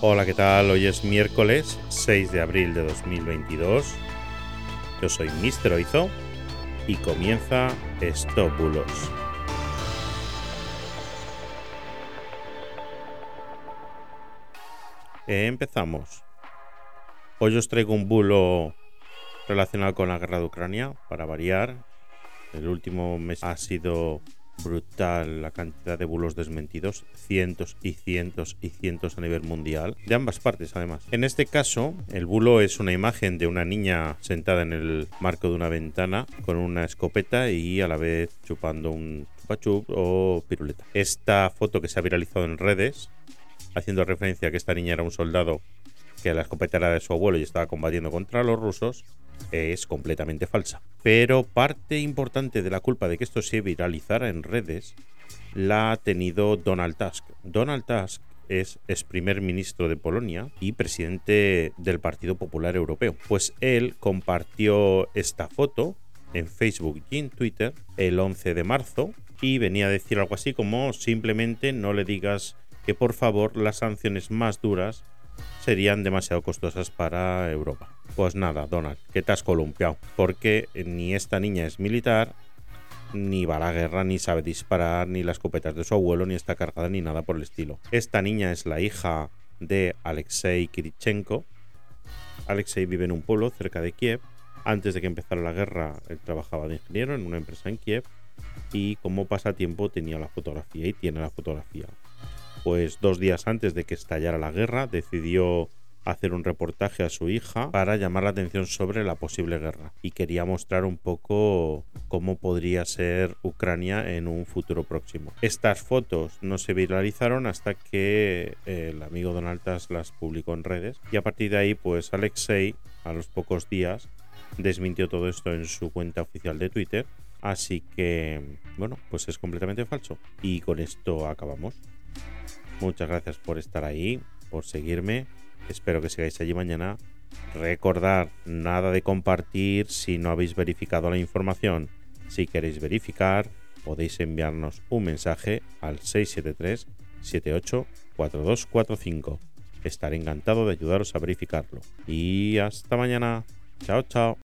Hola, ¿qué tal? Hoy es miércoles 6 de abril de 2022. Yo soy Mr. Oizo y comienza Stop Bulos. empezamos. Hoy os traigo un bulo relacionado con la guerra de Ucrania, para variar. El último mes ha sido brutal la cantidad de bulos desmentidos, cientos y cientos y cientos a nivel mundial, de ambas partes además. En este caso, el bulo es una imagen de una niña sentada en el marco de una ventana con una escopeta y a la vez chupando un chupachup o piruleta. Esta foto que se ha viralizado en redes, haciendo referencia a que esta niña era un soldado que la escopeta era de su abuelo y estaba combatiendo contra los rusos, es completamente falsa. Pero parte importante de la culpa de que esto se viralizara en redes la ha tenido Donald Tusk. Donald Tusk es, es, primer ministro de Polonia y presidente del Partido Popular Europeo. Pues él compartió esta foto en Facebook y en Twitter el 11 de marzo y venía a decir algo así como simplemente no le digas que por favor las sanciones más duras serían demasiado costosas para Europa. Pues nada, Donald, que te has columpiado, porque ni esta niña es militar, ni va a la guerra, ni sabe disparar, ni las escopetas de su abuelo, ni está cargada, ni nada por el estilo. Esta niña es la hija de Alexei Kirichenko. Alexei vive en un pueblo cerca de Kiev. Antes de que empezara la guerra, él trabajaba de ingeniero en una empresa en Kiev y como pasatiempo tenía la fotografía y tiene la fotografía pues dos días antes de que estallara la guerra, decidió hacer un reportaje a su hija para llamar la atención sobre la posible guerra y quería mostrar un poco cómo podría ser Ucrania en un futuro próximo. Estas fotos no se viralizaron hasta que el amigo Donaldas las publicó en redes y a partir de ahí pues Alexei a los pocos días desmintió todo esto en su cuenta oficial de Twitter así que bueno pues es completamente falso y con esto acabamos. Muchas gracias por estar ahí, por seguirme. Espero que sigáis allí mañana. Recordar, nada de compartir si no habéis verificado la información. Si queréis verificar, podéis enviarnos un mensaje al 673 78 4245. Estaré encantado de ayudaros a verificarlo. Y hasta mañana. Chao, chao.